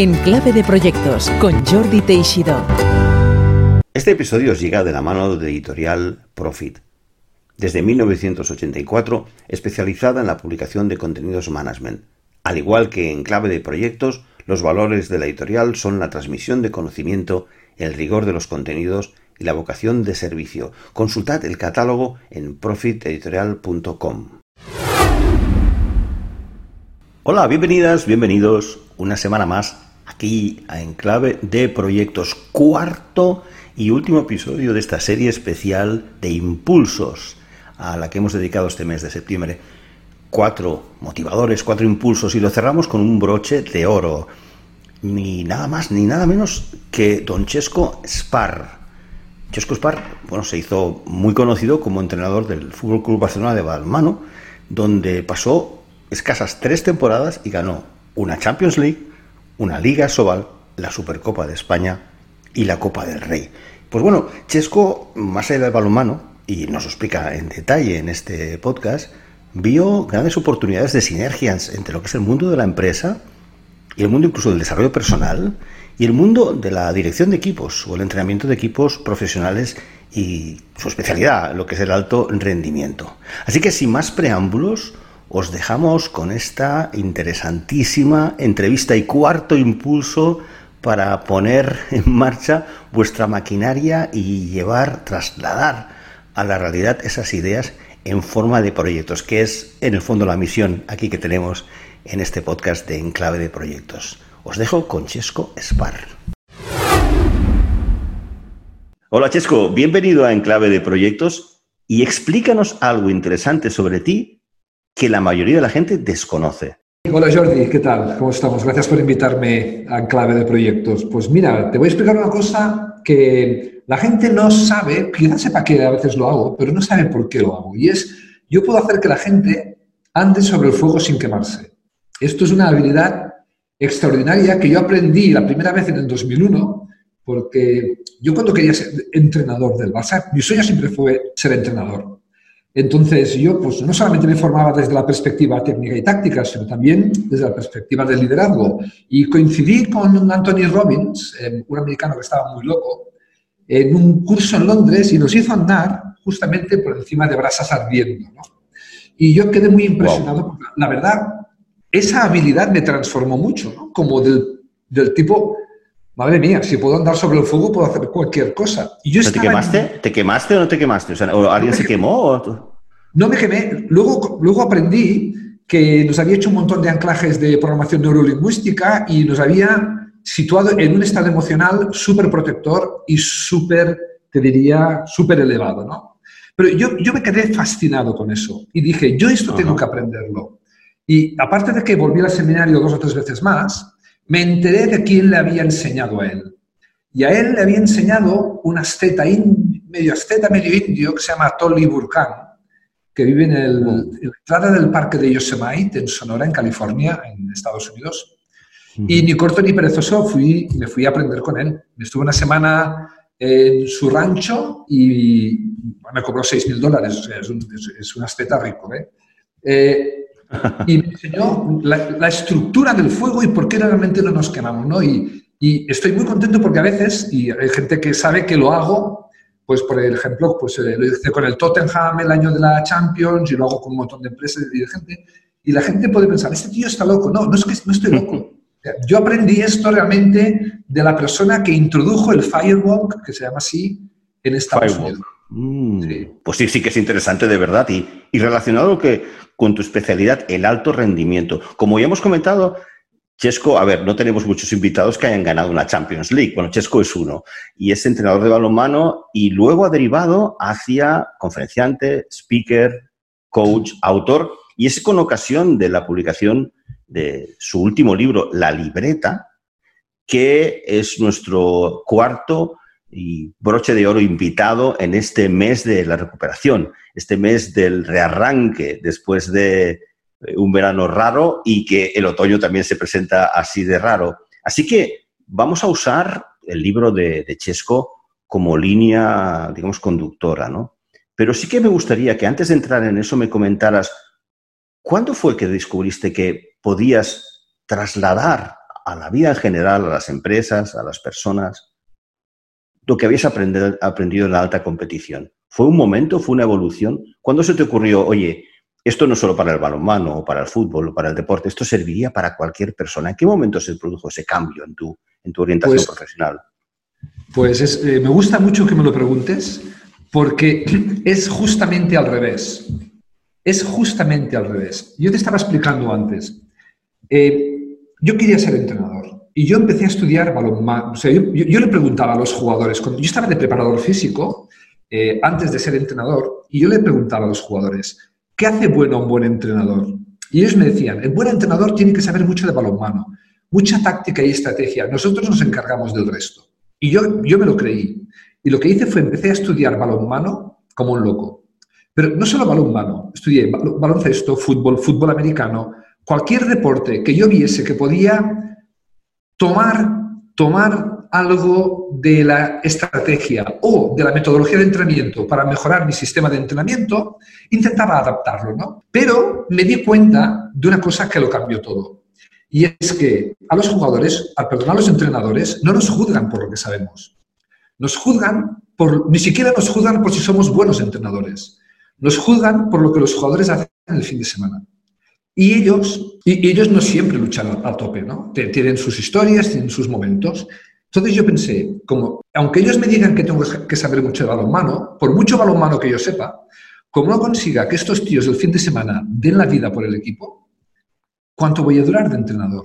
En clave de proyectos con Jordi Teixidó. Este episodio os llega de la mano de editorial Profit. Desde 1984, especializada en la publicación de contenidos management. Al igual que en clave de proyectos, los valores de la editorial son la transmisión de conocimiento, el rigor de los contenidos y la vocación de servicio. Consultad el catálogo en profiteditorial.com. Hola, bienvenidas, bienvenidos una semana más aquí a Enclave de Proyectos, cuarto y último episodio de esta serie especial de impulsos a la que hemos dedicado este mes de septiembre. Cuatro motivadores, cuatro impulsos y lo cerramos con un broche de oro. Ni nada más ni nada menos que Don Chesco Spar. Chesco Spar, bueno, se hizo muy conocido como entrenador del Fútbol Club Barcelona de Balmano, donde pasó escasas tres temporadas y ganó una Champions League, una Liga Sobal, la Supercopa de España y la Copa del Rey. Pues bueno, Chesco, más allá del balonmano, y nos lo explica en detalle en este podcast, vio grandes oportunidades de sinergias entre lo que es el mundo de la empresa y el mundo incluso del desarrollo personal y el mundo de la dirección de equipos o el entrenamiento de equipos profesionales y su especialidad, lo que es el alto rendimiento. Así que sin más preámbulos, os dejamos con esta interesantísima entrevista y cuarto impulso para poner en marcha vuestra maquinaria y llevar, trasladar a la realidad esas ideas en forma de proyectos, que es en el fondo la misión aquí que tenemos en este podcast de Enclave de Proyectos. Os dejo con Chesco Spar. Hola Chesco, bienvenido a Enclave de Proyectos y explícanos algo interesante sobre ti que la mayoría de la gente desconoce. Hola Jordi, ¿qué tal? ¿Cómo estamos? Gracias por invitarme a Enclave de Proyectos. Pues mira, te voy a explicar una cosa que la gente no sabe, quizás sepa que a veces lo hago, pero no sabe por qué lo hago. Y es, yo puedo hacer que la gente ande sobre el fuego sin quemarse. Esto es una habilidad extraordinaria que yo aprendí la primera vez en el 2001, porque yo cuando quería ser entrenador del Barça, mi sueño siempre fue ser entrenador. Entonces yo pues no solamente me formaba desde la perspectiva técnica y táctica, sino también desde la perspectiva del liderazgo. Y coincidí con Anthony Robbins, eh, un americano que estaba muy loco, en un curso en Londres y nos hizo andar justamente por encima de brasas ardiendo. ¿no? Y yo quedé muy impresionado, porque la verdad, esa habilidad me transformó mucho, ¿no? como del, del tipo, madre mía, si puedo andar sobre el fuego, puedo hacer cualquier cosa. Y yo ¿Te quemaste? en... ¿Te quemaste o no te quemaste? O sea, ¿o ¿Alguien No se quemó? O... No me quemé. Luego, luego aprendí que nos había hecho un montón de anclajes de programación neurolingüística y nos había situado en un estado emocional súper protector y súper, te diría, súper elevado, ¿no? Pero yo, yo me quedé fascinado con eso y dije, yo esto tengo Ajá. que aprenderlo. Y aparte de que volví al seminario dos o tres veces más, me enteré de quién le había enseñado a él. Y a él le había enseñado un asceta, in- medio asceta, medio indio, que se llama Tolly Burkan, que vive en, el, en la entrada del parque de Yosemite, en Sonora, en California, en Estados Unidos. Y ni corto ni perezoso fui, me fui a aprender con él. Estuve una semana en su rancho y me cobró 6 mil dólares. O sea, es un, es, es un asceta rico. ¿eh? Eh, y me enseñó la, la estructura del fuego y por qué realmente no nos quemamos. ¿no? Y, y estoy muy contento porque a veces, y hay gente que sabe que lo hago, pues por ejemplo, pues eh, lo hice con el Tottenham el año de la Champions y lo hago con un montón de empresas y de gente. Y la gente puede pensar, este tío está loco. No, no es que no estoy loco. Yo aprendí esto realmente de la persona que introdujo el firewalk, que se llama así, en Estados Firewalk. Unidos. Mm. Pues sí, sí que es interesante de verdad. Y, relacionado con tu especialidad, el alto rendimiento. Como ya hemos comentado, Chesco, a ver, no tenemos muchos invitados que hayan ganado una Champions League. Bueno, Chesco es uno. Y es entrenador de balonmano y luego ha derivado hacia conferenciante, speaker, coach, autor. Y es con ocasión de la publicación de su último libro, La libreta, que es nuestro cuarto y broche de oro invitado en este mes de la recuperación, este mes del rearranque después de eh, un verano raro y que el otoño también se presenta así de raro. Así que vamos a usar el libro de, de Chesco como línea, digamos, conductora, ¿no? Pero sí que me gustaría que antes de entrar en eso me comentaras, ¿cuándo fue que descubriste que podías trasladar a la vida en general, a las empresas, a las personas, lo que habías aprendido en la alta competición? ¿Fue un momento, fue una evolución? ¿Cuándo se te ocurrió, oye, esto no solo para el balonmano o para el fútbol o para el deporte, esto serviría para cualquier persona? ¿En qué momento se produjo ese cambio en tu, en tu orientación pues profesional? Pues eh, me gusta mucho que me lo preguntes porque es justamente al revés. Es justamente al revés. Yo te estaba explicando antes. Eh, yo quería ser entrenador y yo empecé a estudiar balonmano. O sea, yo, le preguntaba a los jugadores, cuando yo estaba de preparador físico, eh, antes de ser entrenador, y yo le preguntaba a los jugadores, ¿qué hace bueno un buen entrenador? Y ellos me decían, el buen entrenador tiene que saber mucho de balonmano, mucha táctica y estrategia. Nosotros nos encargamos del resto. Y yo, yo me lo creí. Y lo que hice fue empecé a estudiar balonmano como un loco. Pero no solo balonmano, estudié baloncesto, fútbol, fútbol americano, cualquier deporte que yo viese que podía tomar, tomar algo de la estrategia o de la metodología de entrenamiento para mejorar mi sistema de entrenamiento, intentaba adaptarlo, ¿no? Pero me di cuenta de una cosa que lo cambió todo. Y es que a los jugadores, al perdón, a los entrenadores, no nos juzgan por lo que sabemos. Nos juzgan por, ni siquiera nos juzgan por si somos buenos entrenadores. Nos juzgan por lo que los jugadores hacen en el fin de semana. Y ellos, ellos no siempre luchan a, tope, ¿no? Tienen sus historias, tienen sus momentos. Entonces yo pensé, como, aunque ellos me digan que tengo que saber mucho de balonmano, por mucho balonmano que yo sepa, como no consiga que estos tíos el fin de semana den la vida por el equipo, ¿Cuánto voy a durar de entrenador?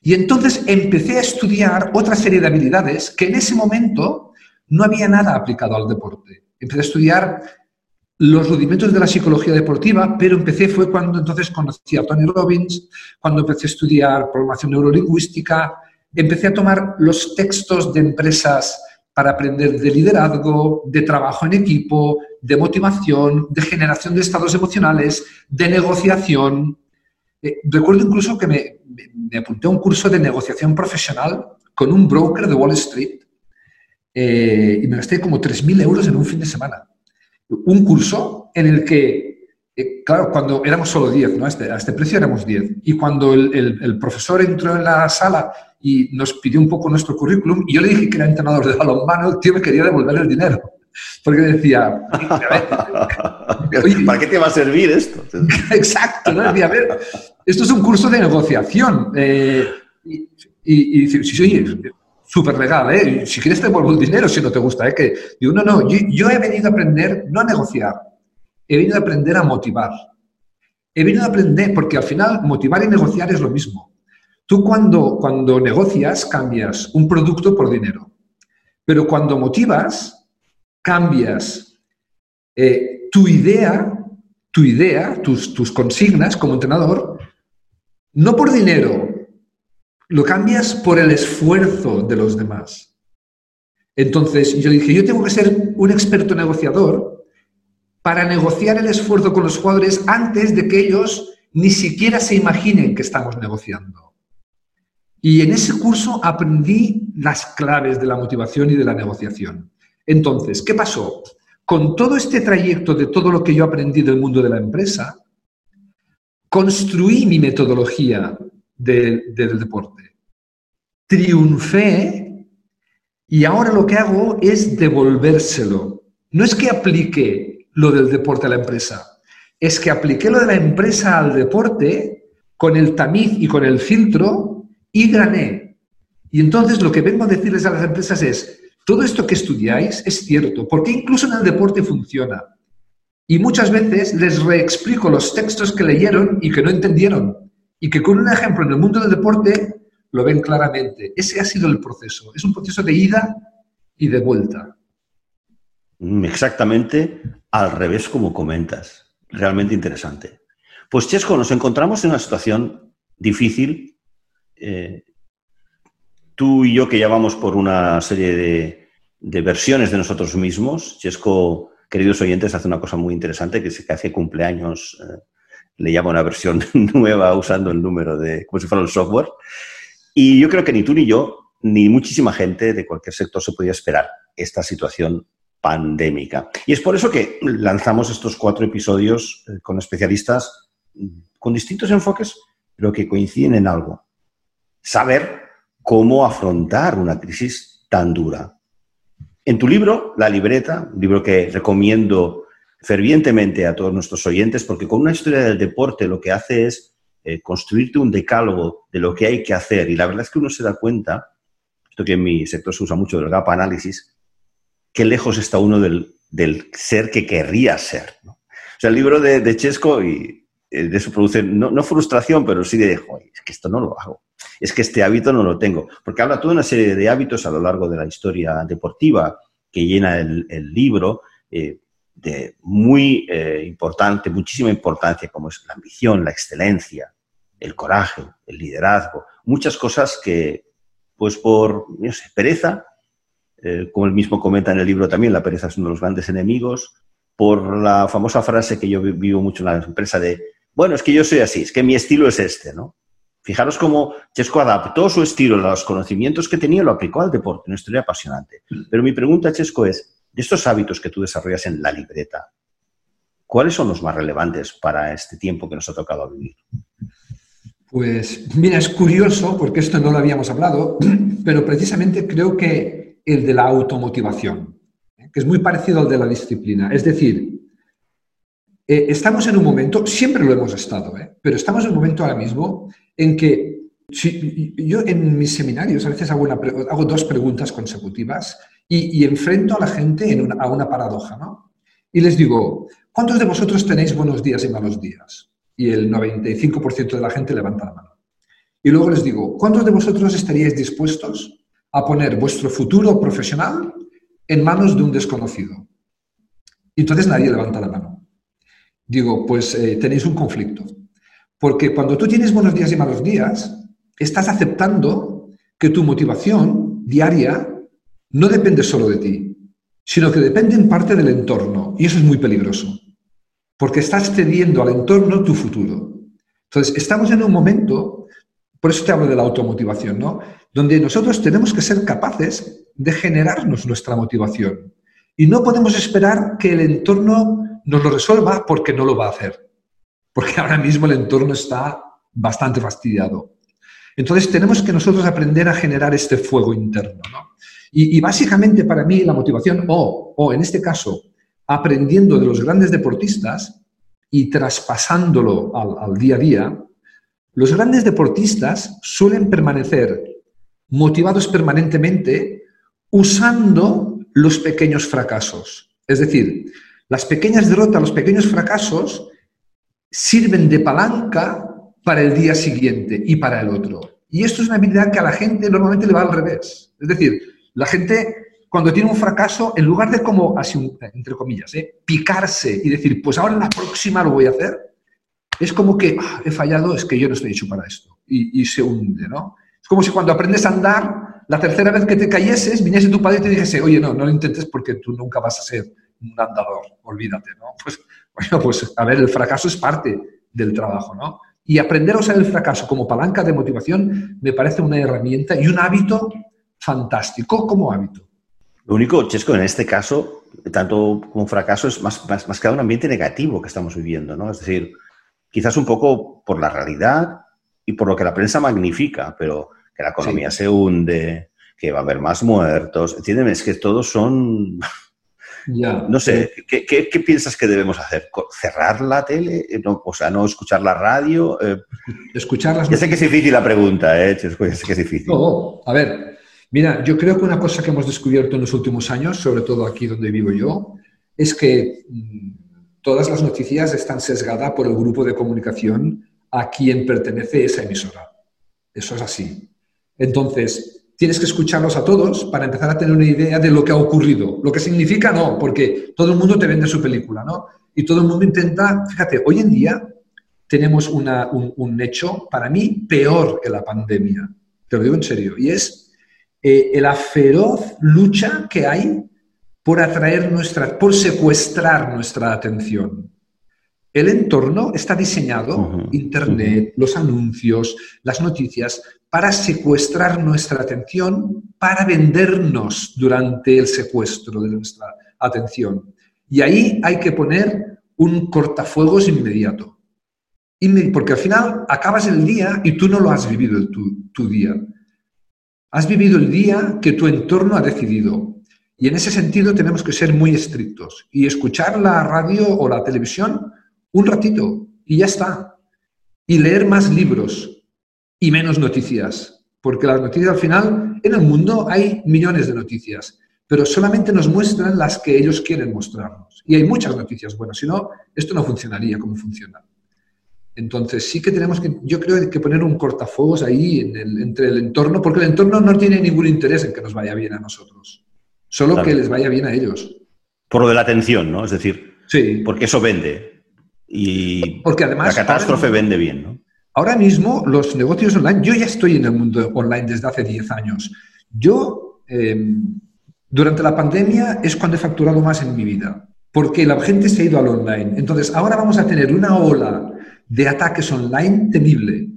Y entonces empecé a estudiar otra serie de habilidades que en ese momento no había nada aplicado al deporte. Empecé a estudiar los rudimentos de la psicología deportiva, pero empecé fue cuando entonces conocí a Tony Robbins, cuando empecé a estudiar programación neurolingüística, empecé a tomar los textos de empresas para aprender de liderazgo, de trabajo en equipo, de motivación, de generación de estados emocionales, de negociación, eh, recuerdo incluso que me, apunté a un curso de negociación profesional con un broker de Wall Street eh, y me gasté como 3.000 euros en un fin de semana. Un curso en el que, eh, claro, cuando éramos solo 10, ¿no? a, este, este precio éramos 10. Y cuando el, profesor entró en la sala y nos pidió un poco nuestro currículum, y yo le dije que era entrenador de balonmano, el tío me quería devolver el dinero. Porque decía, ¿para qué te va a servir esto? Exacto, ¿no? Decía, a ver, esto es un curso de negociación. Eh, y, y, dice, sí, sí, súper legal, ¿eh? Si quieres te devuelvo el dinero si no te gusta, ¿eh? Que, digo, no, no, yo, he venido a aprender no a negociar, he venido a aprender a motivar. He venido a aprender, porque al final motivar y negociar es lo mismo. Tú cuando, cuando negocias cambias un producto por dinero, pero cuando motivas cambias eh, tu idea, tu idea, tus, tus consignas como entrenador, no por dinero, lo cambias por el esfuerzo de los demás. Entonces yo dije, yo tengo que ser un experto negociador para negociar el esfuerzo con los jugadores antes de que ellos ni siquiera se imaginen que estamos negociando. Y en ese curso aprendí las claves de la motivación y de la negociación. Entonces, ¿qué pasó? Con todo este trayecto de todo lo que yo aprendí del mundo de la empresa, construí mi metodología del deporte. Triunfé y ahora lo que hago es devolvérselo. No es que aplique lo del deporte a la empresa, es que apliqué lo de la empresa al deporte con el tamiz y con el filtro y gané. Y entonces lo que vengo a decirles a las empresas es, todo esto que estudiáis es cierto, porque incluso en el deporte funciona. Y muchas veces les reexplico los textos que leyeron y que no entendieron, y que con un ejemplo en el mundo del deporte lo ven claramente. Ese ha sido el proceso. Es un proceso de ida y de vuelta. Mm, exactamente al revés como comentas. Realmente interesante. Pues Chesco, nos encontramos en una situación difícil. Eh, tú y yo que ya vamos por una serie de, versiones de nosotros mismos, Chesco, queridos oyentes, hace una cosa muy interesante, que es que hace cumpleaños eh, le llama una versión nueva usando el número de, como si fuera un software. Y yo creo que ni tú ni yo, ni muchísima gente de cualquier sector se podía esperar esta situación pandémica. Y es por eso que lanzamos estos cuatro episodios eh, con especialistas con distintos enfoques, pero que coinciden en algo. Saber cómo afrontar una crisis tan dura. En tu libro, La libreta, un libro que recomiendo fervientemente a todos nuestros oyentes, porque con una historia del deporte lo que hace es eh, construirte un decálogo de lo que hay que hacer. Y la verdad es que uno se da cuenta, esto que en mi sector se usa mucho del gap análisis, qué lejos está uno del, ser que querría ser. O sea, el libro de, Chesco, y eh, de eso produce, no, frustración, pero sí de, es que esto no lo hago, es que este hábito no lo tengo, porque habla toda una serie de hábitos a lo largo de la historia deportiva que llena el, libro, eh, de muy eh, importante, muchísima importancia, como es la ambición, la excelencia, el coraje, el liderazgo, muchas cosas que, pues por, no sé, pereza, eh, como él mismo comenta en el libro también, la pereza es uno de los grandes enemigos, por la famosa frase que yo vivo mucho en la empresa de, bueno, es que yo soy así, es que mi estilo es este, ¿no? Fijaros cómo Chesco adaptó su estilo, los conocimientos que tenía, lo aplicó al deporte, una historia apasionante. Pero mi pregunta, Chesco, es, de estos hábitos que tú desarrollas en la libreta, ¿cuáles son los más relevantes para este tiempo que nos ha tocado vivir? Pues mira, es curioso porque esto no lo habíamos hablado, pero precisamente creo que el de la automotivación, que es muy parecido al de la disciplina. Es decir, eh, estamos en un momento, siempre lo hemos estado, ¿eh? pero estamos en un momento ahora mismo en que yo en mis seminarios a veces hago dos preguntas consecutivas y, enfrento a la gente a una paradoja, ¿no? Y les digo, ¿cuántos de vosotros tenéis buenos días y malos días? Y el 95% de la gente levanta la mano. Y luego les digo, ¿cuántos de vosotros estaríais dispuestos a poner vuestro futuro profesional en manos de un desconocido? Y entonces nadie levanta la mano. Digo, pues eh, tenéis un conflicto. Porque cuando tú tienes buenos días y malos días, estás aceptando que tu motivación diaria no depende solo de ti, sino que depende en parte del entorno. Y eso es muy peligroso, porque estás cediendo al entorno tu futuro. Entonces, estamos en un momento, por eso te hablo de la automotivación, ¿no? Donde nosotros tenemos que ser capaces de generarnos nuestra motivación. Y no podemos esperar que el entorno nos lo resuelva porque no lo va a hacer. Porque ahora mismo el entorno está bastante fastidiado. Entonces tenemos que nosotros aprender a generar este fuego interno. ¿no? Y, básicamente para mí la motivación, o, en este caso, aprendiendo de los grandes deportistas y traspasándolo al, al día a día, los grandes deportistas suelen permanecer motivados permanentemente usando los pequeños fracasos. Es decir, las pequeñas derrotas, los pequeños fracasos sirven de palanca para el día siguiente y para el otro. Y esto es una habilidad que a la gente normalmente le va al revés. Es decir, la gente, cuando tiene un fracaso, en lugar de como, así, entre comillas, ¿eh? picarse y decir, pues ahora la próxima lo voy a hacer, es como que ah, he fallado, es que yo no estoy hecho para esto. Y, se hunde, ¿no? Es como si cuando aprendes a andar, la tercera vez que te cayeses, viniese tu padre y te dijese, oye, no, no lo intentes porque tú nunca vas a ser un andador, olvídate, ¿no? Pues, bueno, pues a ver, el fracaso es parte del trabajo, ¿no? Y aprender a usar el fracaso como palanca de motivación me parece una herramienta y un hábito fantástico como hábito. Lo único, Chesco, en este caso, tanto como fracaso, es más, más, más que un ambiente negativo que estamos viviendo, ¿no? Es decir, quizás un poco por la realidad y por lo que la prensa magnifica, pero que la economía se hunde, que va a haber más muertos, entiéndeme, es que todos son... Ya. No sé, ¿qué, ¿qué, piensas que debemos hacer? ¿Cerrar la tele? o sea, no escuchar la radio. Eh, escuchar las Ya sé que es difícil la pregunta, ¿eh? Chesco, ya sé que es difícil. No, a ver, Mira, yo creo que una cosa que hemos descubierto en los últimos años, sobre todo aquí donde vivo yo, es que mm, todas las noticias están sesgadas por el grupo de comunicación a quien pertenece esa emisora. Eso es así. Entonces, tienes que escucharlos a todos para empezar a tener una idea de lo que ha ocurrido. Lo que significa no, porque todo el mundo te vende su película, ¿no? Y todo el mundo intenta, fíjate, hoy en día tenemos un, hecho, para mí, peor que la pandemia. Te lo digo en serio. Y es eh, la feroz lucha que hay por atraer nuestra, por secuestrar nuestra atención. El entorno está diseñado, Internet, los anuncios, las noticias, para secuestrar nuestra atención, para vendernos durante el secuestro de nuestra atención. Y ahí hay que poner un cortafuegos inmediato porque al final acabas el día y tú no lo has vivido tu, tu día. Has vivido el día que tu entorno ha decidido. Y en ese sentido tenemos que ser muy estrictos y escuchar la radio o la televisión un ratito y ya está. Y leer más libros y menos noticias. Porque las noticias al final, en el mundo hay millones de noticias, pero solamente nos muestran las que ellos quieren mostrarnos. Y hay muchas noticias buenas, si no, esto no funcionaría como funciona. Entonces sí que tenemos que, yo creo que poner un cortafuegos ahí entre el entorno, porque el entorno no tiene ningún interés en que nos vaya bien a nosotros, solo que les vaya bien a ellos. Por lo de la atención, ¿no? Es decir, sí. porque eso vende. Y porque además, la catástrofe vende bien, ¿no? Ahora mismo los negocios online, yo ya estoy en el mundo online desde hace 10 años. Yo, em, durante la pandemia, es cuando he facturado más en mi vida, porque la gente se ha ido al online. Entonces, ahora vamos a tener una ola de ataques online temible.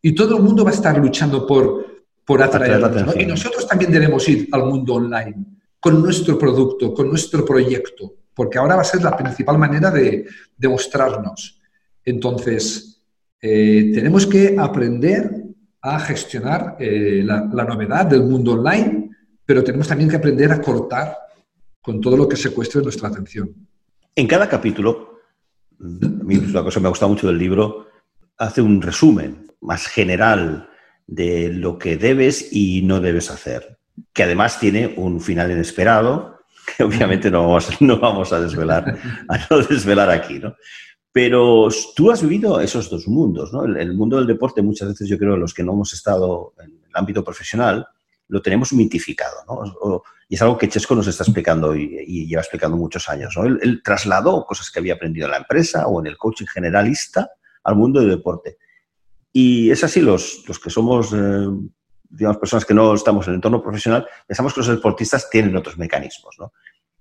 Y todo el mundo va a estar luchando por, por atraerlos. Y nosotros también debemos ir al mundo online con nuestro producto, con nuestro proyecto, porque ahora va a ser la principal manera de, demostrarnos. Entonces, eh, tenemos que aprender a gestionar eh, la, la novedad del mundo online, pero tenemos también que aprender a cortar con todo lo que secuestre nuestra atención. En cada capítulo mí es una cosa que me ha gustado mucho del libro, hace un resumen más general de lo que debes y no debes hacer, que además tiene un final inesperado, que obviamente no vamos, no vamos a desvelar, a no desvelar aquí, ¿no? Pero tú has vivido esos dos mundos, ¿no? El, mundo del deporte, muchas veces yo creo, los que no hemos estado en el ámbito profesional, lo tenemos mitificado, ¿no? y es algo que Chesco nos está explicando y, lleva explicando muchos años, ¿no? Él, trasladó cosas que había aprendido en la empresa o en el coaching generalista al mundo del deporte. Y es así, los, los que somos, eh, digamos, personas que no estamos en el entorno profesional, pensamos que los deportistas tienen otros mecanismos, ¿no?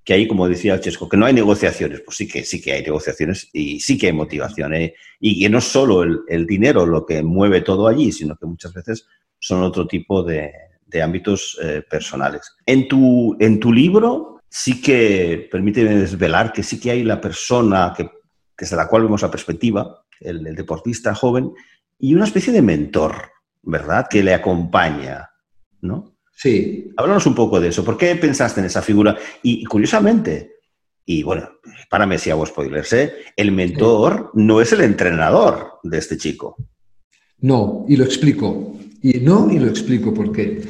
Que ahí, como decía Chesco, que no hay negociaciones, pues sí que, sí que hay negociaciones y sí que hay motivación. ¿eh? Y que no es solo el, el dinero lo que mueve todo allí, sino que muchas veces son otro tipo de, de ámbitos eh, personales. En tu, en tu libro sí que, permíteme desvelar, que sí que hay la persona que, desde la cual vemos la perspectiva, el, deportista joven, y una especie de mentor, ¿verdad? Que le acompaña, ¿no? Sí. Háblanos un poco de eso. ¿Por qué pensaste en esa figura? Y, curiosamente, y bueno, párame si hago spoilers, ¿eh? el mentor no es el entrenador de este chico. No, y lo explico. Y no, y lo explico por qué.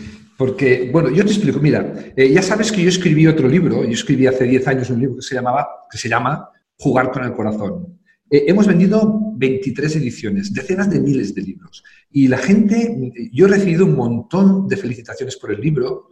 Porque, bueno, yo te explico, mira, eh, ya sabes que yo escribí otro libro, yo escribí hace 10 años un libro que se, llamaba, que se llama Jugar con el Corazón. Eh, hemos vendido 23 ediciones, decenas de miles de libros. Y la gente, yo he recibido un montón de felicitaciones por el libro,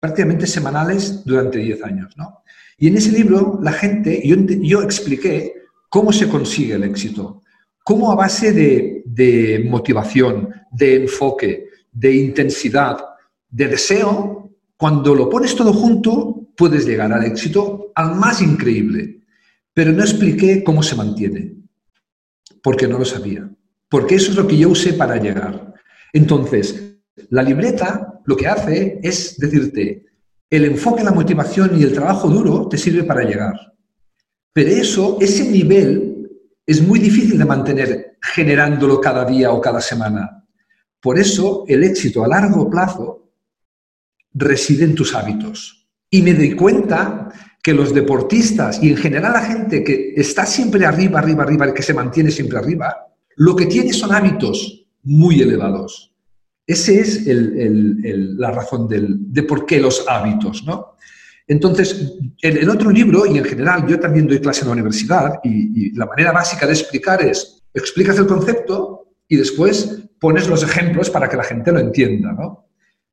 prácticamente semanales durante 10 años, ¿no? Y en ese libro, la gente, yo, expliqué cómo se consigue el éxito, cómo a base de motivación, de enfoque, de intensidad, de deseo, cuando lo pones todo junto, puedes llegar al éxito al más increíble. Pero no expliqué cómo se mantiene, porque no lo sabía. Porque eso es lo que yo usé para llegar. Entonces, la libreta lo que hace es decirte, el enfoque, la motivación y el trabajo duro te sirve para llegar. Pero eso, ese nivel, es muy difícil de mantener generándolo cada día o cada semana. Por eso, el éxito a largo plazo reside en tus hábitos. Y me doy cuenta que los deportistas y en general la gente que está siempre arriba, arriba, arriba, que se mantiene siempre arriba, lo que tiene son hábitos muy elevados. Esa es la razón de por qué los hábitos, ¿no? Entonces, en el otro libro, y en general yo también doy clase en la universidad, y, y la manera básica de explicar es, explicas el concepto y después pones los ejemplos para que la gente lo entienda, ¿no?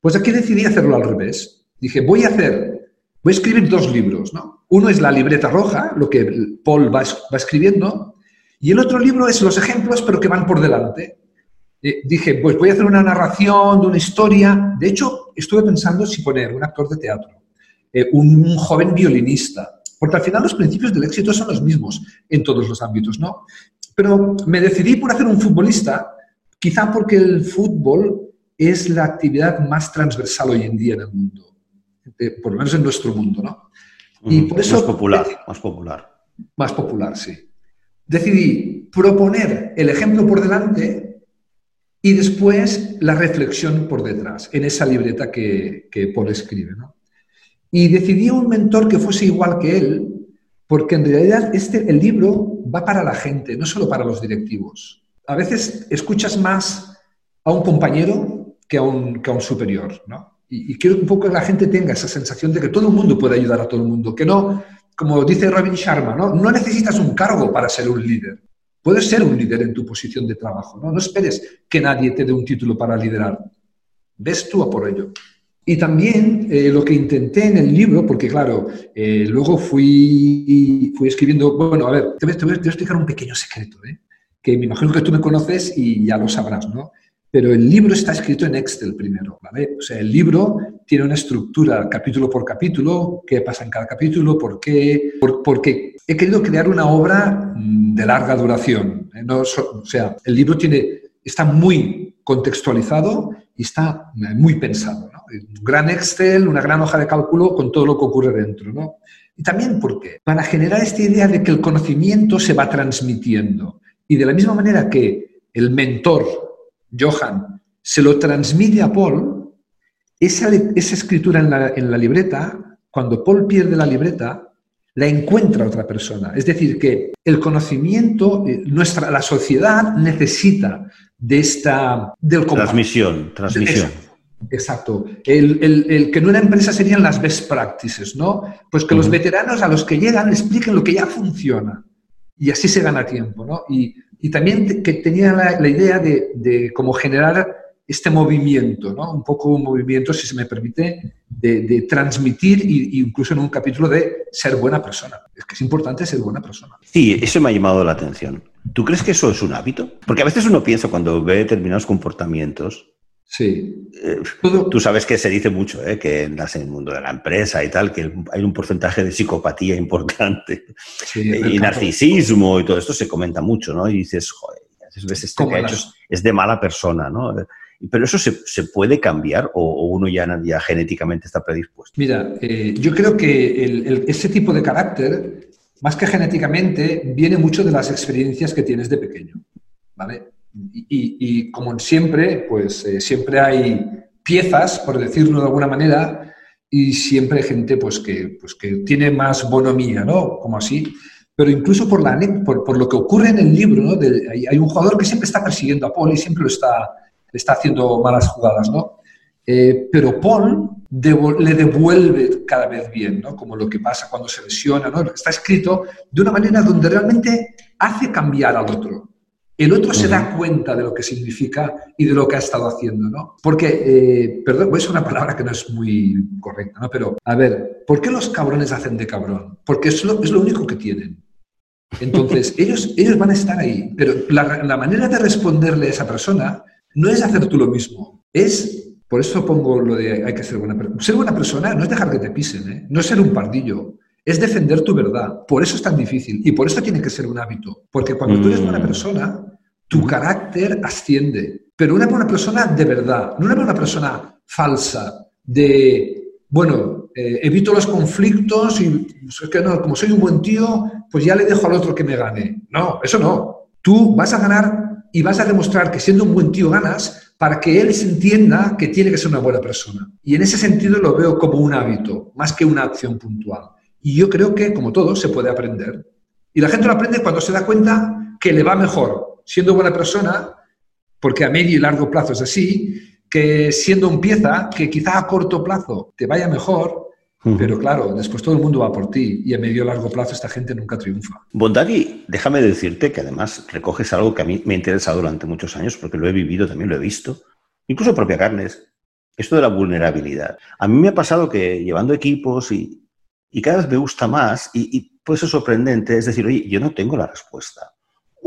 Pues aquí decidí hacerlo al revés. Dije, voy a hacer, voy a escribir dos libros, ¿no? Uno es la libreta roja, lo que Paul va, escribiendo, Y el otro libro es los ejemplos, pero que van por delante. Eh, dije, pues voy a hacer una narración de una historia. De hecho, estuve pensando si poner un actor de teatro, eh, un joven violinista, porque al final los principios del éxito son los mismos en todos los ámbitos, ¿no? Pero me decidí por hacer un futbolista, quizá porque el fútbol es la actividad más transversal hoy en día en el mundo, por lo menos en nuestro mundo, ¿no? Y por eso... Más popular, más popular. Más popular, sí. Decidí proponer el ejemplo por delante y después la reflexión por detrás, en esa libreta que, que Paul escribe, ¿no? Y decidí un mentor que fuese igual que él, porque en realidad este, el libro va para la gente, no solo para los directivos. A veces escuchas más a un compañero que a un, que a un superior, ¿no? Y, quiero que un poco la gente tenga esa sensación de que todo el mundo puede ayudar a todo el mundo, que no, como dice Robin Sharma, ¿no? no necesitas un cargo para ser un líder. Puedes ser un líder en tu posición de trabajo, ¿no? No esperes que nadie te dé un título para liderar. Ves tú a por ello. Y también eh, lo que intenté en el libro, porque claro, eh, luego fui, fui escribiendo, bueno, a ver, te voy, a explicar un pequeño secreto, ¿eh? que me imagino que tú me conoces y ya lo sabrás, ¿no? Pero el libro está escrito en Excel primero, ¿vale? O sea, el libro tiene una estructura capítulo por capítulo, qué pasa en cada capítulo, por qué, porque he querido crear una obra mm, de larga duración. ¿eh? No, o sea, el libro tiene, está muy contextualizado y está eh, muy pensado. ¿no? Un gran Excel, una gran hoja de cálculo con todo lo que ocurre dentro. ¿no? Y también porque para generar esta idea de que el conocimiento se va transmitiendo. Y de la misma manera que el mentor Johan, se lo transmite a Paul, esa, esa escritura en la, en la libreta, cuando Paul pierde la libreta, la encuentra otra persona. Es decir, que el conocimiento, eh, nuestra, la sociedad necesita de esta... Del transmisión, transmisión. Exacto. El, el, el, que en una empresa serían las best practices, ¿no? Pues que los veteranos a los que llegan expliquen lo que ya funciona. Y así se gana tiempo, ¿no? Y y también que tenía la, idea de, de cómo generar este movimiento, ¿no? un poco un movimiento, si se me permite, de, transmitir e incluso en un capítulo de ser buena persona. Es que es importante ser buena persona. Sí, eso me ha llamado la atención. ¿Tú crees que eso es un hábito? Porque a veces uno piensa cuando ve determinados comportamientos. Sí. Eh, tú sabes que se dice mucho, ¿eh? que en, el mundo de la empresa y tal, que hay un porcentaje de psicopatía importante. y narcisismo y todo esto se comenta mucho, ¿no? Y dices, joder, veces este que ha hecho es, de mala persona, ¿no? Pero eso se, se puede cambiar o, uno ya, ya, genéticamente está predispuesto. Mira, eh, yo creo que ese tipo de carácter, más que genéticamente, viene mucho de las experiencias que tienes de pequeño, ¿vale? Y, como siempre, pues eh, siempre hay piezas, por decirlo de alguna manera, y siempre hay gente pues, que, pues, que tiene más bonomía, ¿no? Como así. Pero incluso por, la, por, por lo que ocurre en el libro, ¿no? hay, un jugador que siempre está persiguiendo a Paul y siempre lo está, está haciendo malas jugadas, ¿no? Eh, pero Paul le devuelve cada vez bien, ¿no? Como lo que pasa cuando se lesiona, ¿no? Está escrito de una manera donde realmente hace cambiar al otro. El otro se da cuenta de lo que significa y de lo que ha estado haciendo, ¿no? Porque, eh, perdón, es una palabra que no es muy correcta, ¿no? Pero, a ver, ¿por qué los cabrones hacen de cabrón? Porque es lo, es lo único que tienen. Entonces, ellos, ellos van a estar ahí, pero la, la manera de responderle a esa persona no es hacer tú lo mismo, es, por eso pongo lo de hay que ser buena persona. Ser buena persona no es dejar que te pisen, ¿eh? no es ser un pardillo, es defender tu verdad. Por eso es tan difícil y por eso tiene que ser un hábito. Porque cuando tú eres buena mm. persona, tu carácter asciende. Pero una buena persona de verdad, no una buena persona falsa, de, bueno, eh, evito los conflictos y pues, es que no, como soy un buen tío, pues ya le dejo al otro que me gane. No, eso no. Tú vas a ganar y vas a demostrar que siendo un buen tío ganas para que él se entienda que tiene que ser una buena persona. Y en ese sentido lo veo como un hábito, más que una acción puntual. Y yo creo que, como todo, se puede aprender. Y la gente lo aprende cuando se da cuenta que le va mejor siendo buena persona, porque a medio y largo plazo es así, que siendo un pieza que quizá a corto plazo te vaya mejor, pero claro, después todo el mundo va por ti y a medio y largo plazo esta gente nunca triunfa. Bondadi, déjame decirte que además recoges algo que a mí me ha interesado durante muchos años porque lo he vivido, también lo he visto, incluso propia carnes, esto de la vulnerabilidad. A mí me ha pasado que llevando equipos y, y cada vez me gusta más y, y puede ser sorprendente, es decir, oye, yo no tengo la respuesta.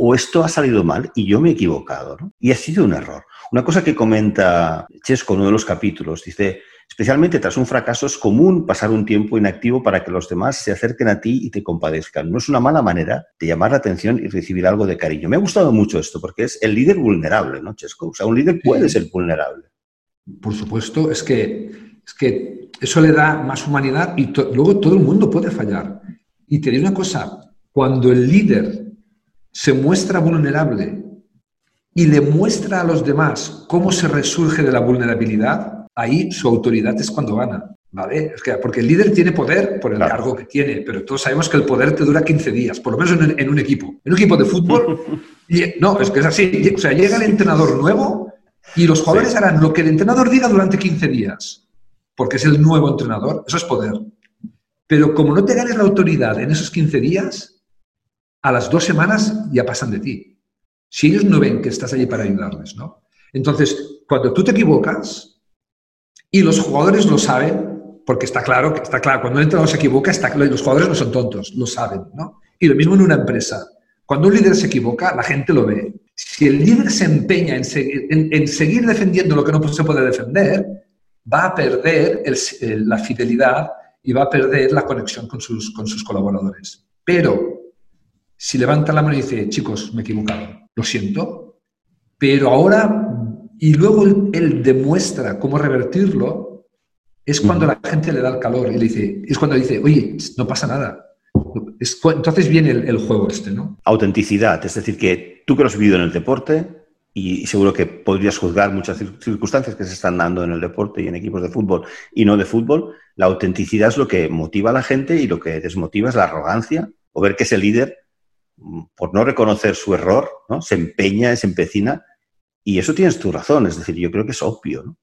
o esto ha salido mal y yo me he equivocado, ¿no? Y ha sido un error. Una cosa que comenta Chesco en uno de los capítulos, dice, especialmente tras un fracaso es común pasar un tiempo inactivo para que los demás se acerquen a ti y te compadezcan. No es una mala manera de llamar la atención y recibir algo de cariño. Me ha gustado mucho esto porque es el líder vulnerable, ¿no, Chesco? O sea, un líder puede ser vulnerable. Por supuesto, es que, es que eso le da más humanidad y luego todo el mundo puede fallar. Y te digo una cosa, cuando el líder se muestra vulnerable y le muestra a los demás cómo se resurge de la vulnerabilidad, ahí su autoridad es cuando gana. ¿Vale? Es que, porque el líder tiene poder por el cargo que tiene, pero todos sabemos que el poder te dura 15 días, por lo menos en, un equipo. En un equipo de fútbol, no, es que es así. O sea, llega el entrenador nuevo y los jugadores harán lo que el entrenador diga durante 15 días, porque es el nuevo entrenador. Eso es poder. Pero como no te ganes la autoridad en esos 15 días, a las dos semanas ya pasan de ti. Si ellos no ven que estás allí para ayudarles, ¿no? Entonces, cuando tú te equivocas y los jugadores lo saben, porque está claro que está claro, cuando un entrenador se equivoca, está claro, y los jugadores no son tontos, lo saben, ¿no? Y lo mismo en una empresa. Cuando un líder se equivoca, la gente lo ve. Si el líder se empeña en, seguir defendiendo lo que no se puede defender, va a perder la fidelidad y va a perder la conexión con sus, con sus colaboradores. Pero si levanta la mano y dice, chicos, me he equivocado, lo siento, pero ahora, y luego él, demuestra cómo revertirlo, es cuando la gente le da el calor y le dice, es cuando dice, oye, no pasa nada. entonces viene el, el juego este, ¿no? Autenticidad, es decir, que tú que lo has vivido en el deporte, y seguro que podrías juzgar muchas circunstancias que se están dando en el deporte y en equipos de fútbol y no de fútbol, la autenticidad es lo que motiva a la gente y lo que desmotiva es la arrogancia o ver que ese líder, mm, por no reconocer su error, ¿no? se empeña, se empecina y eso tienes tu razón, es decir, yo creo que es obvio.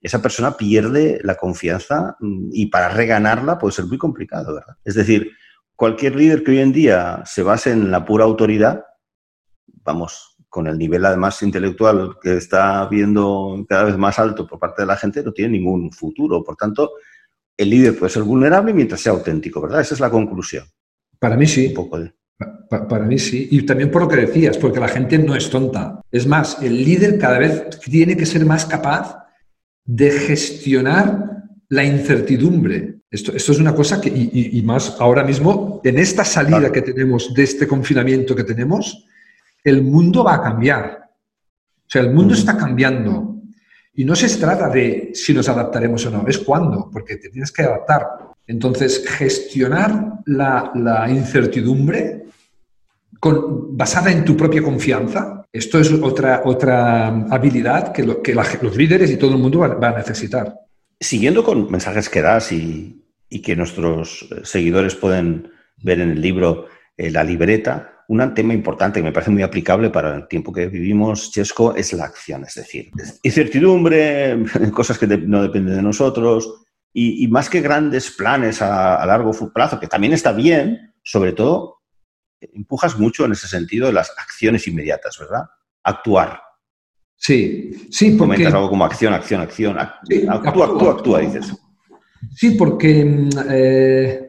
Esa persona pierde la confianza mm, y para reganarla puede ser muy complicado, ¿verdad? Es decir, cualquier líder que hoy en día se base en la pura autoridad, vamos, con el nivel además intelectual que está viendo cada vez más alto por parte de la gente, no tiene ningún futuro. Por tanto, el líder puede ser vulnerable mientras sea auténtico, ¿verdad? Esa es la conclusión. Para mí sí. para mí sí. Y también por lo que decías, porque la gente no es tonta. Es más, el líder cada vez tiene que ser más capaz de gestionar la incertidumbre. Esto, esto es una cosa que, y, más ahora mismo, en esta salida que tenemos de este confinamiento que tenemos, el mundo va a cambiar. O sea, el mundo está cambiando. Y no se trata de si nos adaptaremos o no, es cuándo, porque te tienes que adaptar. Entonces, gestionar la, incertidumbre con, basada en tu propia confianza, esto es otra, otra habilidad que, lo, que los líderes y todo el mundo va a necesitar. Siguiendo con mensajes que das y, y, que nuestros seguidores pueden ver en el libro eh, La libreta, un tema importante que me parece muy aplicable para el tiempo que vivimos, Chesco, es la acción. Es decir, incertidumbre, cosas que no dependen de nosotros y, más que grandes planes a, largo plazo, que también está bien, sobre todo, empujas mucho en ese sentido de las acciones inmediatas, ¿verdad? Actuar. Sí, sí, porque... Comentas algo como acción, acción, acción. actúa, actúa, actúa, dices. Sí, porque mm, eh,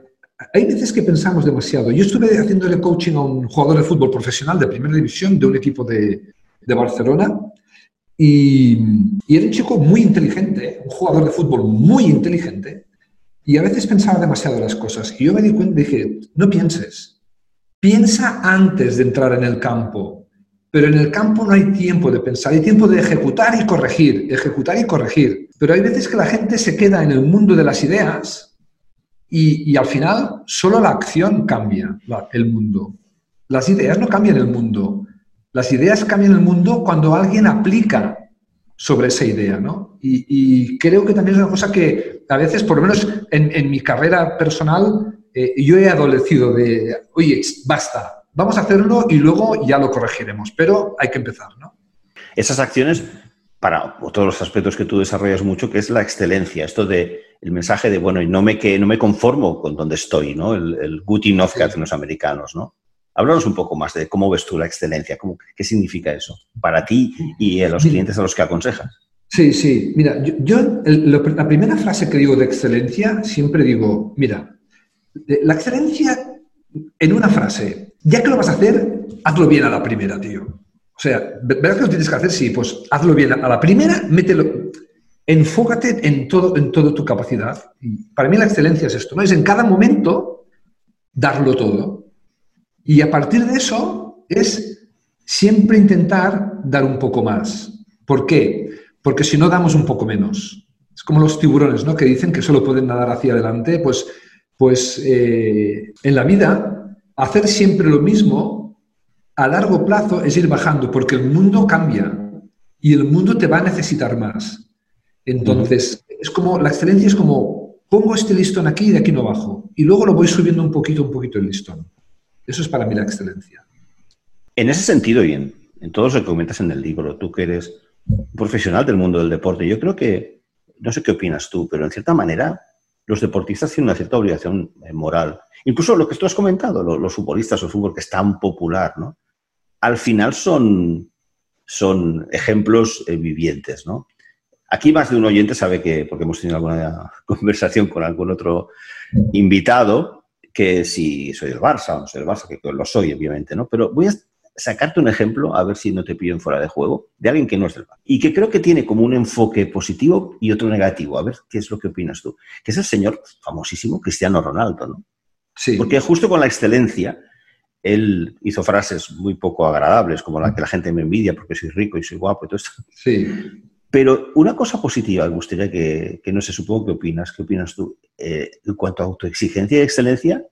hay veces que pensamos demasiado. Yo estuve haciéndole coaching a un jugador de fútbol profesional de primera división de un equipo de, de Barcelona y, y, era un chico muy inteligente, un jugador de fútbol muy inteligente y a veces pensaba demasiado las cosas. Y yo me di cuenta y dije, no pienses, piensa antes de entrar en el campo. Pero en el campo no hay tiempo de pensar, hay tiempo de ejecutar y corregir, ejecutar y corregir. Pero hay veces que la gente se queda en el mundo de las ideas y, al final, solo la acción cambia el mundo. Las ideas no cambian el mundo. Las ideas cambian el mundo cuando alguien aplica sobre esa idea, ¿no? Y, creo que también es una cosa que a veces, por lo menos en, mi carrera personal, eh, yo he adolecido de, oye, basta, vamos a hacerlo y luego ya lo corregiremos, pero hay que empezar, ¿no? Esas acciones, para todos los aspectos que tú desarrollas mucho, que es la excelencia, esto de el mensaje de, bueno, no me, que, no me conformo con donde estoy, ¿no? El, el good enough que hacen los americanos, ¿no? Háblanos un poco más de cómo ves tú la excelencia, cómo, qué significa eso para ti y a los clientes a los que aconsejas. Sí, sí. Mira, yo, la primera frase que digo de excelencia siempre digo, mira, la excelencia en una frase ya que lo vas a hacer, hazlo bien a la primera, tío. O sea, ¿verdad que lo tienes que hacer? Sí, pues hazlo bien a la primera, mételo, enfócate en todo, en toda tu capacidad. Para mí la excelencia es esto, ¿no? Es en cada momento darlo todo. Y a partir de eso es siempre intentar dar un poco más. ¿Por qué? Porque si no damos un poco menos. Es como los tiburones, ¿no? Que dicen que solo pueden nadar hacia adelante. Pues, pues eh, en la vida, hacer siempre lo mismo a largo plazo es ir bajando, porque el mundo cambia y el mundo te va a necesitar más. Entonces, es como, la excelencia es como, pongo este listón aquí y de aquí no bajo. Y luego lo voy subiendo un poquito, un poquito el listón. Eso es para mí la excelencia. En ese sentido, y en, todo lo que comentas en el libro, tú que eres profesional del mundo del deporte, yo creo que, no sé qué opinas tú, pero en cierta manera los deportistas tienen una cierta obligación eh, moral. Incluso lo que tú has comentado, los, futbolistas o fútbol que es tan popular, ¿no? Al final son, son ejemplos eh, vivientes, ¿no? Aquí más de un oyente sabe que, porque hemos tenido alguna conversación con algún otro invitado, que si soy del Barça o no soy del Barça, que lo soy, obviamente, ¿no? Pero voy a sacarte un ejemplo, a ver si no te pillo fuera de juego, de alguien que no es del Barça. Y que creo que tiene como un enfoque positivo y otro negativo. A ver qué es lo que opinas tú. Que es el señor famosísimo Cristiano Ronaldo, ¿no? Sí. Porque justo con la excelencia, él hizo frases muy poco agradables, como la que la gente me envidia porque soy rico y soy guapo y todo esto. Sí. Pero una cosa positiva, me gustaría que, no sé, supongo que opinas, ¿qué opinas tú? Eh, en cuanto a autoexigencia y excelencia,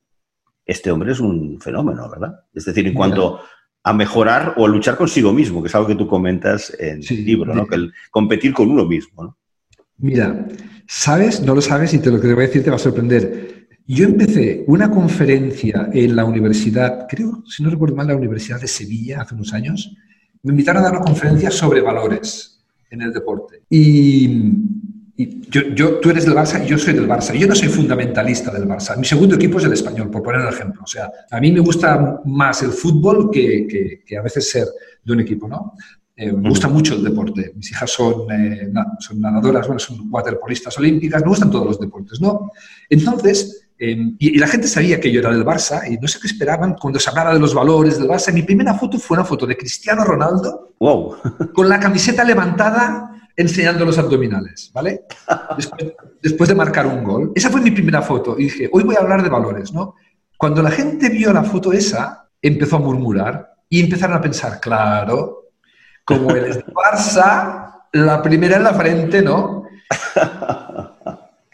este hombre es un fenómeno, ¿verdad? Es decir, en cuanto a mejorar o a luchar consigo mismo, que es algo que tú comentas en el libro, ¿no? Que el competir con uno mismo, ¿no? Mira, sabes, no lo sabes y te lo que te voy a decir te va a sorprender. Yo empecé una conferencia en la universidad, creo, si no recuerdo mal, la Universidad de Sevilla hace unos años. Me invitaron a dar una conferencia sobre valores en el deporte. Y, yo, yo, tú eres del Barça y yo soy del Barça. Yo no soy fundamentalista del Barça. Mi segundo equipo es el español, por poner un ejemplo. O sea, a mí me gusta más el fútbol que, que, a veces ser de un equipo, ¿no? Eh, me gusta mucho el deporte. Mis hijas son, eh, son nadadoras, bueno, son waterpolistas olímpicas, me gustan todos los deportes, ¿no? Entonces, Em, y, la gente sabía que yo era del Barça y no sé qué esperaban cuando se hablara de los valores del Barça. Mi primera foto fue una foto de Cristiano Ronaldo wow. con la camiseta levantada enseñando los abdominales, ¿vale? Después, de marcar un gol. Esa fue mi primera foto y dije, hoy voy a hablar de valores, ¿no? Cuando la gente vio la foto esa, empezó a murmurar y empezaron a pensar, claro, como él es del Barça, la primera en la frente, ¿no?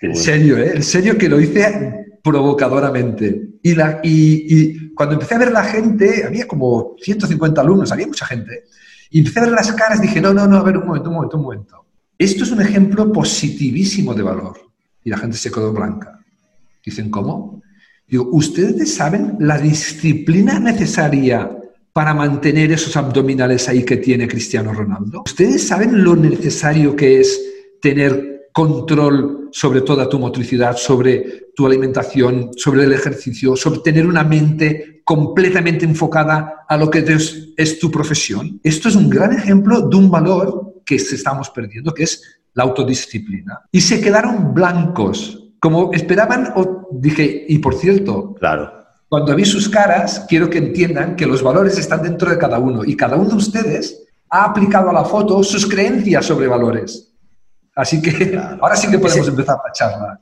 En serio, ¿eh? En serio que lo hice provocadoramente. Y, la, y, cuando empecé a ver la gente, había como 150 alumnos, había mucha gente, y empecé a ver las caras, dije, no, no, no, a ver, un momento, un momento, un momento. Esto es un ejemplo positivísimo de valor. Y la gente se quedó blanca. Dicen, ¿cómo? Digo, ¿ustedes saben la disciplina necesaria para mantener esos abdominales ahí que tiene Cristiano Ronaldo? ¿Ustedes saben lo necesario que es tener control sobre toda tu motricidad, sobre tu alimentación, sobre el ejercicio, sobre tener una mente completamente enfocada a lo que es, tu profesión. Esto es un gran ejemplo de un valor que estamos perdiendo, que es la autodisciplina. Y se quedaron blancos, como esperaban, o dije, y por cierto, claro. cuando vi sus caras, quiero que entiendan que los valores están dentro de cada uno y cada uno de ustedes ha aplicado a la foto sus creencias sobre valores. Así que ahora sí que podemos empezar la charla.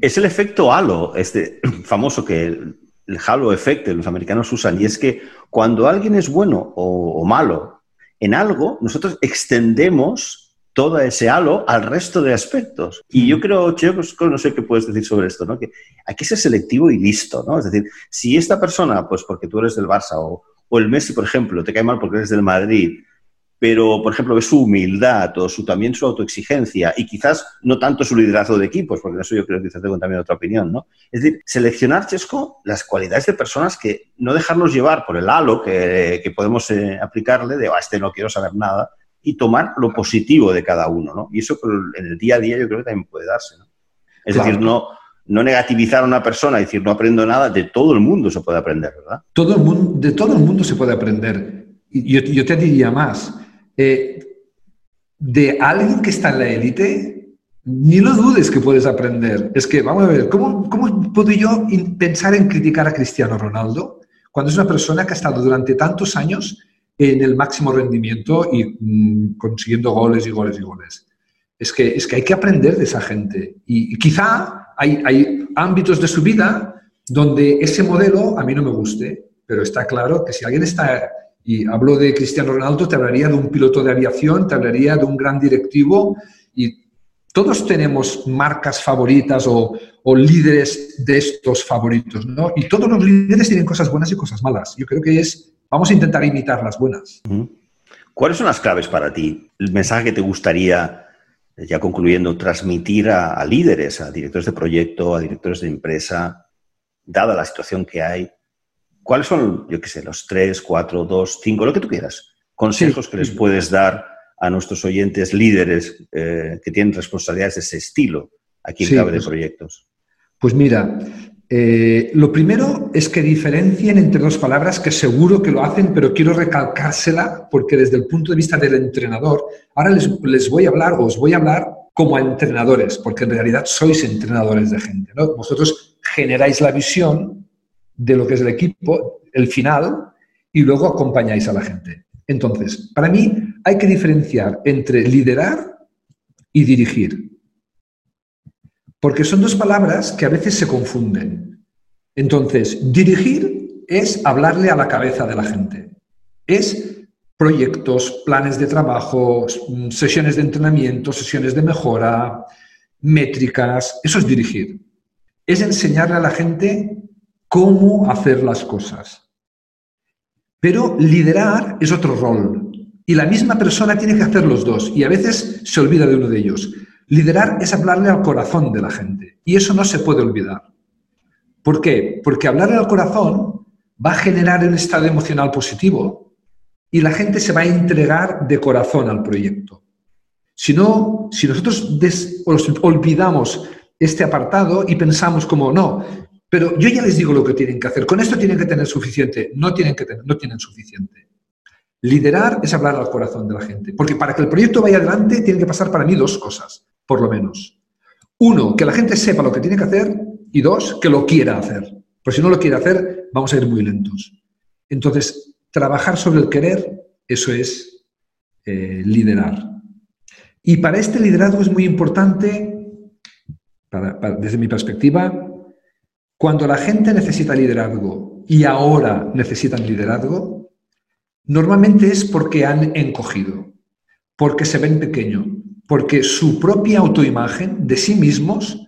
Es el efecto halo, este famoso que el, halo efecto los americanos usan, y es que cuando alguien es bueno o, malo en algo, nosotros extendemos todo ese halo al resto de aspectos. Y yo creo, Cheo, pues, no sé qué puedes decir sobre esto, ¿no? Que hay que ser selectivo y listo, ¿no? Es decir, si esta persona, pues porque tú eres del Barça o, o el Messi, por ejemplo, te cae mal porque eres del Madrid, pero, por ejemplo, su humildad o su, también su autoexigencia y quizás no tanto su liderazgo de equipos, porque eso yo creo que quizás tengo también otra opinión, ¿no? Es decir, seleccionar, Chesco, las cualidades de personas que no dejarnos llevar por el halo que, que podemos eh, aplicarle de, a ah, este no quiero saber nada, y tomar lo positivo de cada uno, ¿no? Y eso en el día a día yo creo que también puede darse, ¿no? Es decir, no, no negativizar a una persona, decir, no aprendo nada, de todo el mundo se puede aprender, ¿verdad? Todo el mundo, de todo el mundo se puede aprender. Y yo, yo te diría más, eh, de alguien que está en la élite, ni lo dudes que puedes aprender. Es que, vamos a ver, ¿cómo, cómo puedo yo pensar en criticar a Cristiano Ronaldo cuando es una persona que ha estado durante tantos años en el máximo rendimiento y mm, consiguiendo goles y goles y goles. Es que, es que hay que aprender de esa gente. Y, quizá hay, hay ámbitos de su vida donde ese modelo a mí no me guste, pero está claro que si alguien está, y hablo de Cristiano Ronaldo, te hablaría de un piloto de aviación, te hablaría de un gran directivo y todos tenemos marcas favoritas o, líderes de estos favoritos, ¿no? Y todos los líderes tienen cosas buenas y cosas malas. Yo creo que es, vamos a intentar imitar las buenas. ¿Cuáles son las claves para ti? El mensaje que te gustaría, ya concluyendo, transmitir a líderes, a directores de proyecto, a directores de empresa, dada la situación que hay, ¿cuáles son, yo qué sé, los tres, cuatro, dos, cinco, lo que tú quieras, consejos que les puedes dar a nuestros oyentes líderes eh, que tienen responsabilidades de ese estilo aquí en Clave de pues Proyectos? Pues mira, eh, lo primero es que diferencien entre dos palabras que seguro que lo hacen, pero quiero recalcársela porque desde el punto de vista del entrenador, ahora les, les voy a hablar o os voy a hablar como a entrenadores, porque en realidad sois entrenadores de gente. ¿no? Vosotros generáis la visión de lo que es el equipo, el final, y luego acompañáis a la gente. Entonces, para mí hay que diferenciar entre liderar y dirigir, porque son dos palabras que a veces se confunden. Entonces, dirigir es hablarle a la cabeza de la gente, es proyectos, planes de trabajo, sesiones de entrenamiento, sesiones de mejora, métricas, eso es dirigir. Es enseñarle a la gente cómo hacer las cosas. Pero liderar es otro rol. Y la misma persona tiene que hacer los dos. Y a veces se olvida de uno de ellos. Liderar es hablarle al corazón de la gente. Y eso no se puede olvidar. ¿Por qué? Porque hablarle al corazón va a generar un estado emocional positivo y la gente se va a entregar de corazón al proyecto. Si no, si nosotros olvidamos este apartado y pensamos como, no, pero yo ya les digo lo que tienen que hacer. Con esto tienen que tener suficiente. No tienen, que tener, no tienen suficiente. Liderar es hablar al corazón de la gente. Porque para que el proyecto vaya adelante, tienen que pasar para mí dos cosas, por lo menos. Uno, que la gente sepa lo que tiene que hacer. Y dos, que lo quiera hacer. Pues si no lo quiere hacer, vamos a ir muy lentos. Entonces, trabajar sobre el querer, eso es eh, liderar. Y para este liderazgo es muy importante, desde mi perspectiva, cuando la gente necesita liderazgo y ahora necesitan liderazgo, normalmente es porque han encogido, porque se ven pequeño, porque su propia autoimagen de sí mismos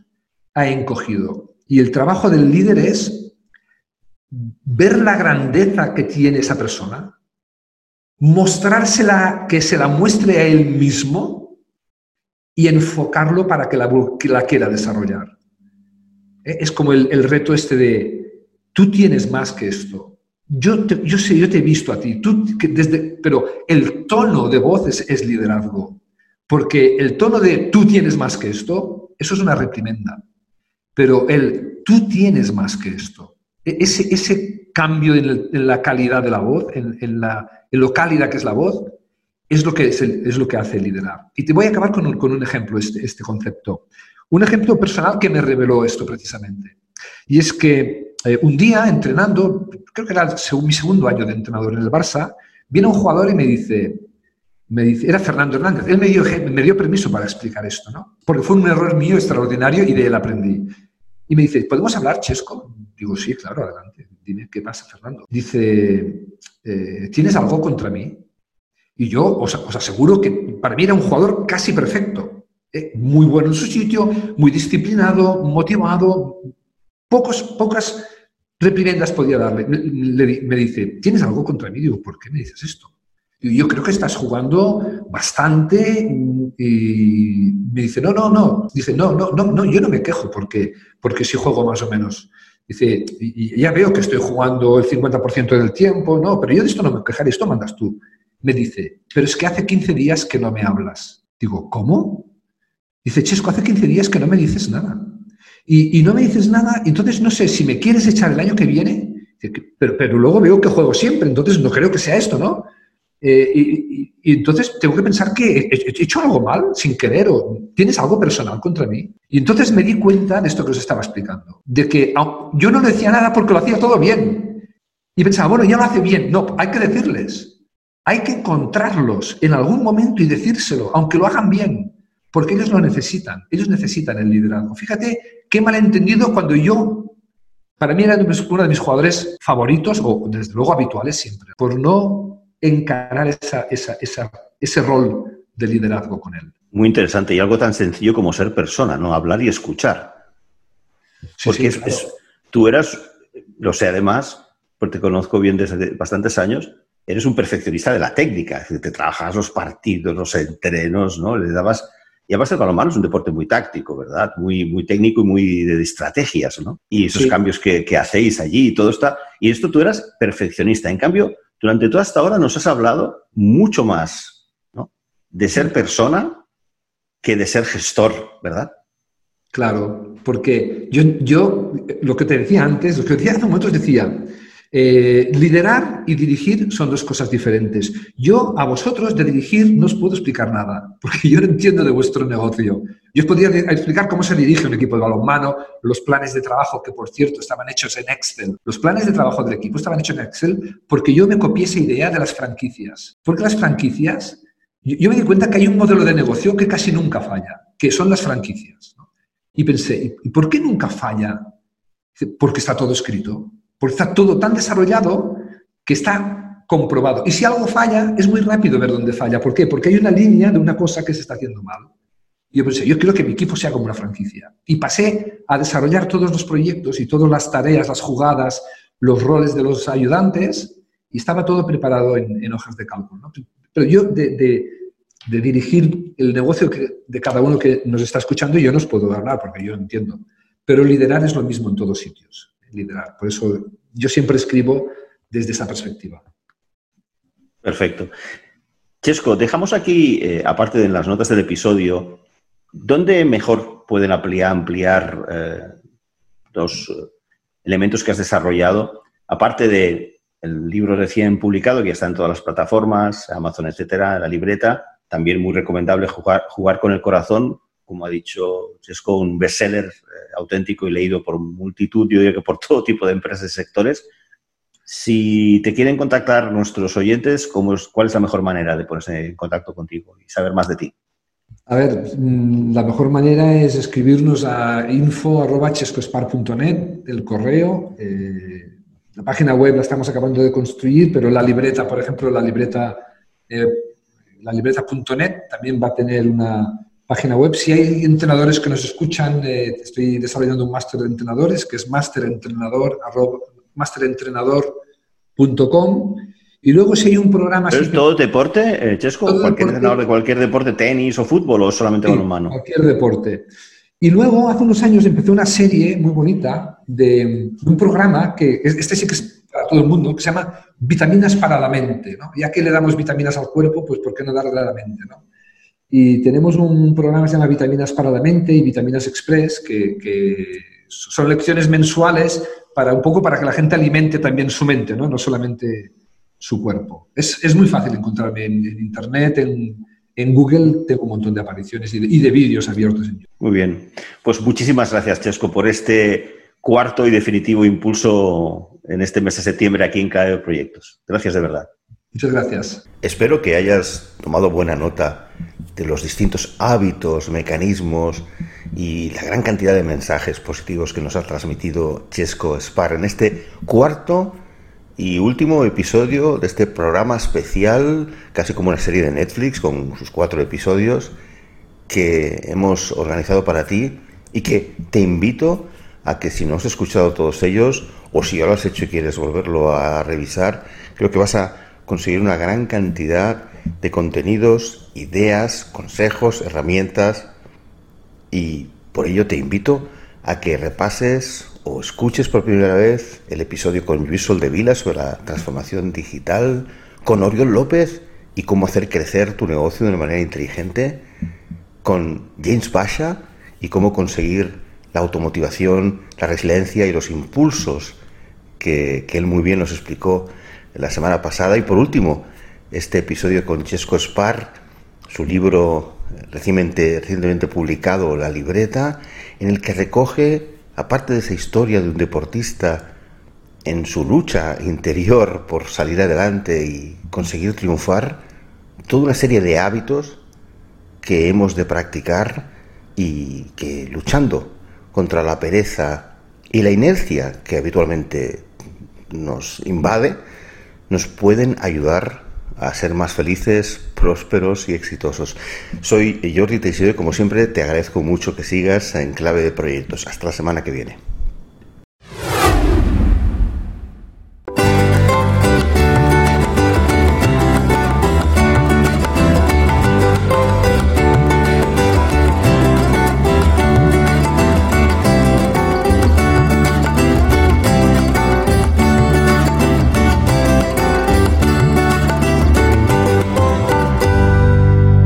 ha encogido. Y el trabajo del líder es ver la grandeza que tiene esa persona, mostrársela, que se la muestre a él mismo y enfocarlo para que la, que la quiera desarrollar. ¿Eh? Es como el, reto este de, tú tienes más que esto. Yo, yo sé, yo te he visto a ti, tú, desde, pero el tono de voz es, liderazgo. Porque el tono de tú tienes más que esto, eso es una reprimenda. Pero el tú tienes más que esto, e, ese, ese cambio en, la calidad de la voz, en, la, lo cálida que es la voz, es lo que, es, es lo que hace liderar. Y te voy a acabar con un, con un ejemplo, este, este concepto. Un ejemplo personal que me reveló esto precisamente. Y es que eh, un día entrenando, creo que era mi segundo año de entrenador en el Barça, viene un jugador y me dice, me dice, era Fernando Hernández, él me dio, me dio permiso para explicar esto, ¿no? Porque fue un error mío extraordinario y de él aprendí. Y me dice, ¿podemos hablar, Chesco? Digo, sí, claro, adelante. Dime, ¿qué pasa, Fernando? Dice, eh, ¿tienes algo contra mí? Y yo os aseguro que para mí era un jugador casi perfecto. Muy bueno en su sitio, muy disciplinado, motivado, pocos, pocas reprimendas podía darle. me dice, ¿tienes algo contra mí? Digo, ¿por qué me dices esto? yo creo que estás jugando bastante y me dice, no, no, no. Dice, no, no, no, no yo no me quejo porque, porque sí juego más o menos. Dice, y ya veo que estoy jugando el 50% del tiempo, no, pero yo de esto no me quejaré, esto mandas tú. Me dice, pero es que hace 15 días que no me hablas. Digo, ¿cómo? Dice, Chesco, hace 15 días que no me dices nada. Y, no me dices nada, entonces no sé si me quieres echar el año que viene, pero, luego veo que juego siempre, entonces no creo que sea esto, ¿no? Eh, y, entonces tengo que pensar que he, hecho algo mal sin querer o tienes algo personal contra mí. Y entonces me di cuenta de esto que os estaba explicando, de que yo no decía nada porque lo hacía todo bien. Y pensaba, bueno, ya lo hace bien. No, hay que decirles. Hay que encontrarlos en algún momento y decírselo, aunque lo hagan bien, porque ellos lo necesitan. Ellos necesitan el liderazgo. Fíjate qué malentendido cuando yo, para mí era uno de mis jugadores favoritos, o desde luego habituales siempre, por no encarar esa, ese rol de liderazgo con él. Muy interesante y algo tan sencillo como ser persona, ¿no? Hablar y escuchar. Porque tú eras, lo sé además, porque te conozco bien desde bastantes años, eres un perfeccionista de la técnica, te trabajas los partidos, los entrenos, ¿no? Le dabas... Y además el balonmano es un deporte muy táctico, ¿verdad? Muy, muy técnico y muy de estrategias, ¿no? Y esos cambios que, que, hacéis allí y todo está... Y esto tú eras perfeccionista. En cambio, durante toda esta hora nos has hablado mucho más, ¿no? De ser persona que de ser gestor, ¿verdad? Claro, porque yo, yo lo que te decía antes, lo que decía hace un momento, decía, eh, liderar y dirigir son dos cosas diferentes. Yo a vosotros de dirigir no os puedo explicar nada, porque yo no entiendo de vuestro negocio. Yo os podría explicar cómo se dirige un equipo de balonmano, los planes de trabajo, que por cierto estaban hechos en Excel. Los planes de trabajo del equipo estaban hechos en Excel porque yo me copié esa idea de las franquicias. Porque las franquicias yo, me di cuenta que hay un modelo de negocio que casi nunca falla, que son las franquicias. Y pensé, ¿y por qué nunca falla? Porque está todo escrito, porque está todo tan desarrollado que está comprobado. Y si algo falla, es muy rápido ver dónde falla. ¿Por qué? Porque hay una línea de una cosa que se está haciendo mal. Yo pensé, yo quiero que mi equipo sea como una franquicia. Y pasé a desarrollar todos los proyectos y todas las tareas, las jugadas, los roles de los ayudantes, y estaba todo preparado en, hojas de cálculo. Pero yo de, dirigir el negocio de cada uno que nos está escuchando, yo no os puedo hablar porque yo entiendo. Pero liderar es lo mismo en todos sitios. Liderar. Por eso yo siempre escribo desde esa perspectiva. Perfecto. Chesco, dejamos aquí, eh, aparte de las notas del episodio, ¿dónde mejor pueden ampliar, eh, los eh, elementos que has desarrollado? Aparte de el libro recién publicado, que está en todas las plataformas, Amazon, etcétera, la libreta. También muy recomendable jugar, jugar con el corazón, como ha dicho Chesco, un bestseller eh, auténtico y leído por multitud, yo diría que por todo tipo de empresas y sectores. Si te quieren contactar nuestros oyentes, ¿cómo es, ¿cuál es la mejor manera de ponerse en contacto contigo y saber más de ti? A ver, mm, la mejor manera es escribirnos a info.chescospar.net, el correo. Eh, la página web la estamos acabando de construir, pero la libreta, por ejemplo, la libreta, eh, la libreta.net también va a tener una página web. Si hay entrenadores que nos escuchan, eh, estoy desarrollando un máster de entrenadores que es masterentrenador, masterentrenador.com. Y luego si hay un programa... es todo deporte, eh, Chesco? ¿Cualquier entrenador de cualquier deporte, tenis o fútbol o solamente sí, balonmano? cualquier deporte. Y luego, hace unos años, empecé una serie muy bonita de, un programa que, este sí que es para todo el mundo, que se llama Vitaminas para la Mente. ¿no? Ya que le damos vitaminas al cuerpo, pues ¿por qué no darle a la mente? ¿no? Y tenemos un programa que se llama Vitaminas para la Mente y Vitaminas Express, que, son lecciones mensuales para un poco para que la gente alimente también su mente, no, no solamente su cuerpo. Es, es muy fácil encontrarme en, en Internet, en, en Google tengo un montón de apariciones y de, vídeos abiertos en YouTube. Muy bien. Pues muchísimas gracias, Chesco, por este cuarto y definitivo impulso en este mes de septiembre aquí en Clave Proyectos. Gracias de verdad. Muchas gracias. Espero que hayas tomado buena nota de los distintos hábitos, mecanismos y la gran cantidad de mensajes positivos que nos ha transmitido Chesco Spar en este cuarto y último episodio de este programa especial, casi como una serie de Netflix, con sus cuatro episodios que hemos organizado para ti y que te invito a que si no has escuchado todos ellos o si ya lo has hecho y quieres volverlo a revisar, creo que vas a conseguir una gran cantidad de contenidos, ideas, consejos, herramientas y por ello te invito a que repases o escuches por primera vez el episodio con Luis Soldevila sobre la transformación digital, con Oriol López y cómo hacer crecer tu negocio de una manera inteligente, con James Basha y cómo conseguir la automotivación, la resiliencia y los impulsos que, él muy bien nos explicó la semana pasada. Y por último, este episodio con Chesco Spar, su libro recientemente, recientemente publicado, La libreta, en el que recoge aparte de esa historia de un deportista en su lucha interior por salir adelante y conseguir triunfar, toda una serie de hábitos que hemos de practicar y que luchando contra la pereza y la inercia que habitualmente nos invade, nos pueden ayudar a ser más felices, prósperos y exitosos. Soy Jordi Teixeira y como siempre te agradezco mucho que sigas en clave de proyectos. Hasta la semana que viene.